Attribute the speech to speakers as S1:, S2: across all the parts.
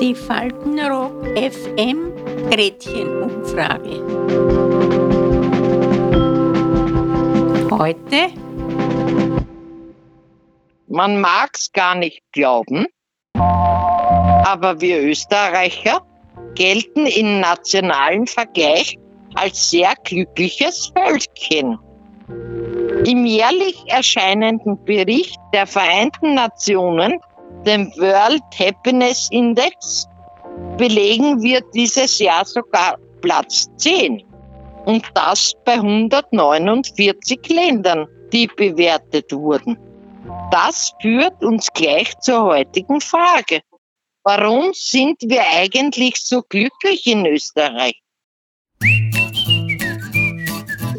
S1: Die Faltenrock FM Gretchenumfrage. Heute?
S2: Man mag's gar nicht glauben, aber wir Österreicher gelten im nationalen Vergleich als sehr glückliches Völkchen. Im jährlich erscheinenden Bericht der Vereinten Nationen, dem World Happiness Index, belegen wir dieses Jahr sogar Platz 10. Und das bei 149 Ländern, die bewertet wurden. Das führt uns gleich zur heutigen Frage. Warum sind wir eigentlich so glücklich in Österreich?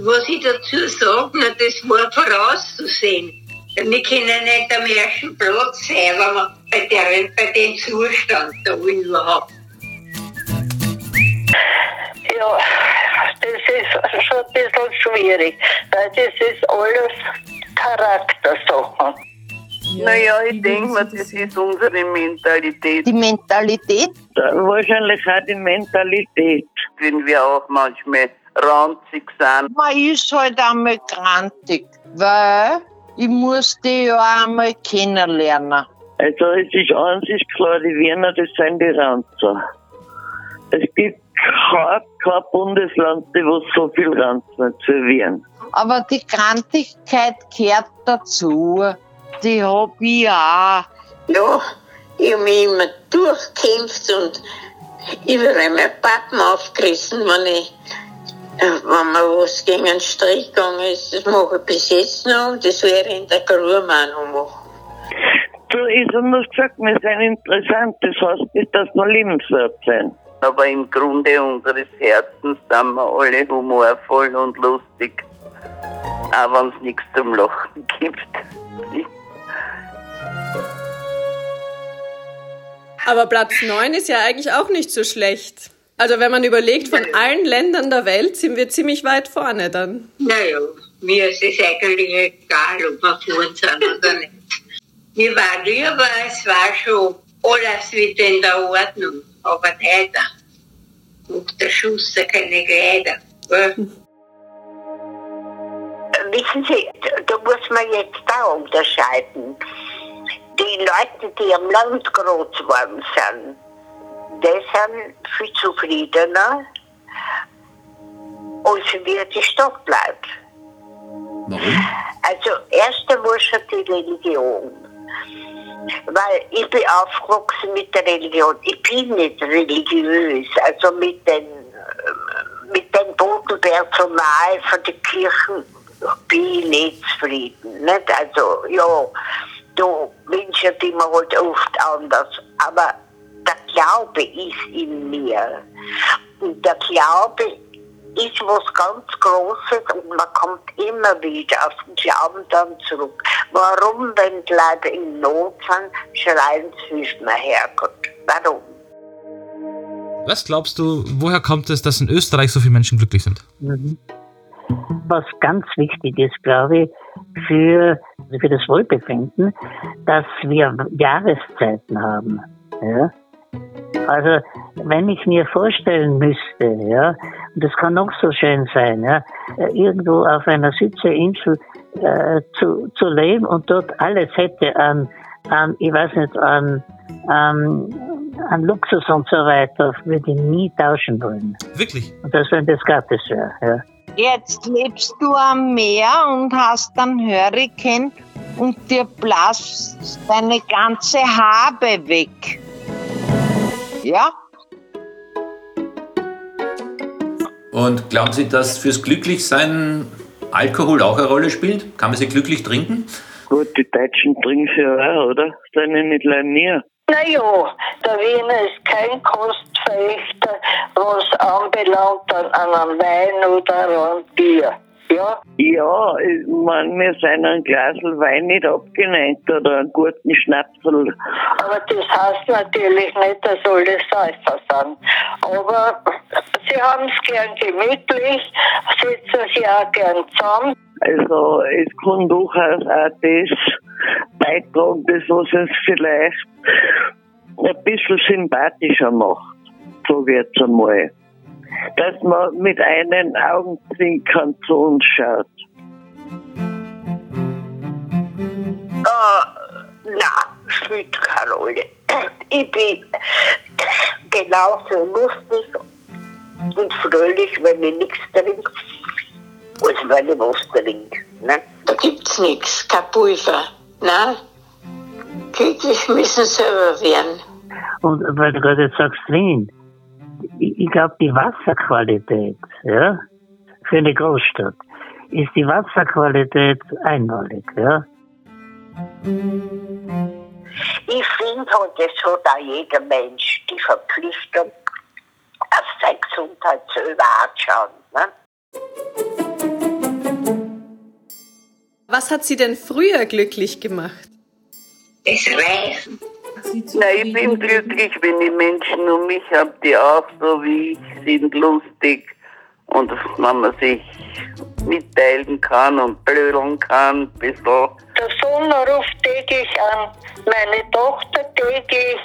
S3: Was ich dazu sage, na, das war vorauszusehen. Wir können nicht am ersten Platz sein, wenn man bei, der, bei dem Zustand da überhaupt.
S4: Ja, das ist schon ein bisschen schwierig, weil das ist alles Charaktersachen.
S5: Naja, ich denke mal, das ist unsere Mentalität.
S2: Die Mentalität?
S5: Wahrscheinlich auch die Mentalität. Wenn wir auch manchmal ranzig sind.
S2: Man ist halt einmal grantig, weil ich muss die ja einmal kennenlernen.
S5: Also es ist an sich klar, die Wiener, das sind die Ranzer. Es gibt kein, kein Bundesland, wo so viel Ranzer zu werden.
S2: Aber die Grantigkeit gehört dazu. Die hab ich auch.
S3: Ja, ich habe mich immer durchkämpft und überall mein Pappen aufgerissen, wenn ich wenn man was gegen einen Strich gegangen ist, das mache ich bis jetzt noch und das wäre in der noch machen.
S5: Du, ich habe nur gesagt, wir sind interessant, das heißt nicht, dass wir liebenswert sind. Aber im Grunde unseres Herzens sind wir alle humorvoll und lustig. Auch wenn es nichts zum Lachen gibt.
S6: Aber Platz 9 ist ja eigentlich auch nicht so schlecht. Also wenn man überlegt, von allen Ländern der Welt sind wir ziemlich weit vorne dann.
S3: Naja, mir ist es eigentlich egal, ob wir vorne sind oder nicht. Mir war lieber, es war schon alles wieder in der Ordnung, aber leider. Und der Schuss keine Kleider.
S4: Wissen Sie, da muss man jetzt da unterscheiden. Die Leute, die am Land groß geworden sind, sind viel zufriedener, als wir die Stadt bleibt.
S7: Warum?
S4: Also erst einmal schon die Religion. Weil ich bin aufgewachsen mit der Religion. Ich bin nicht religiös, also mit den, mit dem Bodenpersonal von den Kirchen bin ich nicht zufrieden. Nicht? Also, ja, du Menschen, die man halt oft anders. Aber Glaube ist in mir. Und der Glaube ist was ganz Großes und man kommt immer wieder auf den Glauben dann zurück. Warum, wenn die Leute in Not sind, schreien sie, hilf mir Herrgott. Warum?
S7: Was glaubst du, woher kommt es, dass in Österreich so viele Menschen glücklich sind?
S8: Mhm. Was ganz wichtig ist, glaube ich, für, für das Wohlbefinden, dass wir Jahreszeiten haben. Ja? Also, wenn ich mir vorstellen müsste, ja, und das kann noch so schön sein, ja, irgendwo auf einer Südseeinsel äh, zu, zu leben und dort alles hätte an, an ich weiß nicht, an, an, an Luxus und so weiter, würde ich nie tauschen wollen.
S7: Wirklich?
S8: Und das, wenn das gratis wäre, ja.
S2: Jetzt lebst du am Meer und hast einen Hurrikan und dir blasst deine ganze Habe weg. Ja?
S9: Und glauben Sie, dass fürs Glücklichsein Alkohol auch eine Rolle spielt? Kann man sie glücklich trinken?
S5: Gut, die Deutschen trinken sie ja auch, oder? Sind ja nicht leinier.
S4: Naja, der Wiener ist kein Kostverächter, was anbelangt an einem Wein oder an einem Bier. Ja?
S5: Ja, ich meine, wir sind ein Glas Wein nicht abgeneigt oder einen guten Schnapsel.
S4: Aber das heißt natürlich nicht, dass alle Säufer sind. Aber sie haben es gern gemütlich, sitzen sich auch gern zusammen.
S5: Also es kann durchaus auch das beitragen, das was es vielleicht ein bisschen sympathischer macht, so wird's einmal. Dass man mit einem Augenzwinkern zu uns schaut.
S4: Uh, na, spielt keine Rolle. Ich bin genauso lustig und fröhlich, wenn ich nichts trinke, als wenn ich was trinke. Ne?
S3: Da gibt's nichts, kein Pulver. Nein, glücklich müssen selber werden.
S8: Und weil du gerade jetzt sagst, Wien, ich, ich glaube, die Wasserqualität, ja, für eine Großstadt, ist die Wasserqualität einmalig, ja.
S4: Ich finde halt, es hat auch jeder Mensch die Verpflichtung, auf seine Gesundheit selber anzuschauen. Ne?
S6: Was hat Sie denn früher glücklich gemacht?
S3: Das Reisen.
S5: Nein, ich bin glücklich, wenn die Menschen um mich habe, die auch so wie ich sind, lustig. Und wenn man sich mitteilen kann und blödeln kann, ein bisschen.
S3: Der Sohn ruft täglich an, meine Tochter täglich.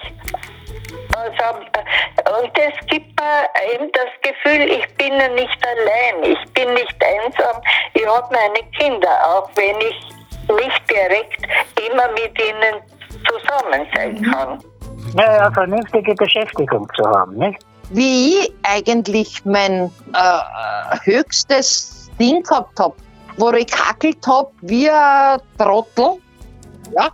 S3: Also, und das gibt mir eben das Gefühl, ich bin ja nicht allein, ich bin nicht einsam, ich habe meine Kinder, auch wenn ich nicht direkt immer mit ihnen zusammen sein kann.
S8: Ja, eine vernünftige Beschäftigung zu haben, nicht?
S2: Wie ich eigentlich mein äh, höchstes Ding gehabt habe, wo ich kackelt habe wie ein Trottel. Ja,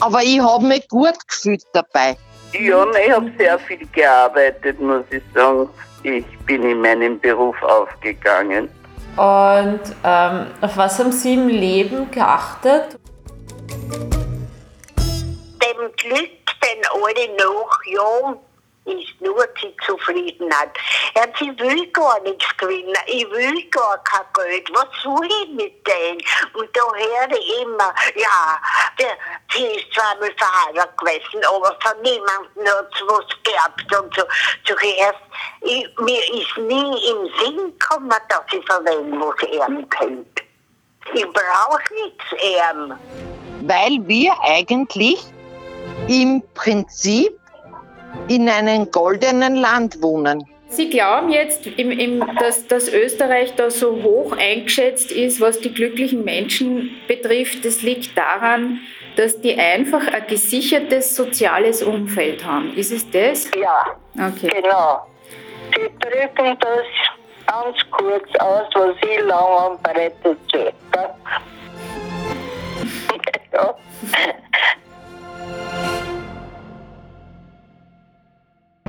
S2: aber ich habe mich gut gefühlt dabei.
S5: Ja, ich habe sehr viel gearbeitet, muss ich sagen. Ich bin in meinem Beruf aufgegangen.
S10: Und ähm, auf was haben Sie im Leben geachtet?
S4: Dem Glück, den alle nachjagen, ist nur die Zufriedenheit. Ja, sie will gar nichts gewinnen, ich will gar kein Geld, was soll ich mit denen? Und da höre ich immer, ja, der, sie ist zweimal verheiratet gewesen, aber von niemandem hat sie was gehabt und so. so erst, ich, mir ist nie im Sinn gekommen, dass ich von wem was erben könnte. Ich brauche nichts erben.
S2: Weil wir eigentlich im Prinzip in einem goldenen Land wohnen.
S10: Sie glauben jetzt, im, im, dass, dass Österreich da so hoch eingeschätzt ist, was die glücklichen Menschen betrifft. Das liegt daran, dass die einfach ein gesichertes soziales Umfeld haben. Ist es das?
S4: Ja,
S10: Okay.
S3: Genau. Sie drücken das ganz kurz aus, was ich lange am Brett erzählt. Ja.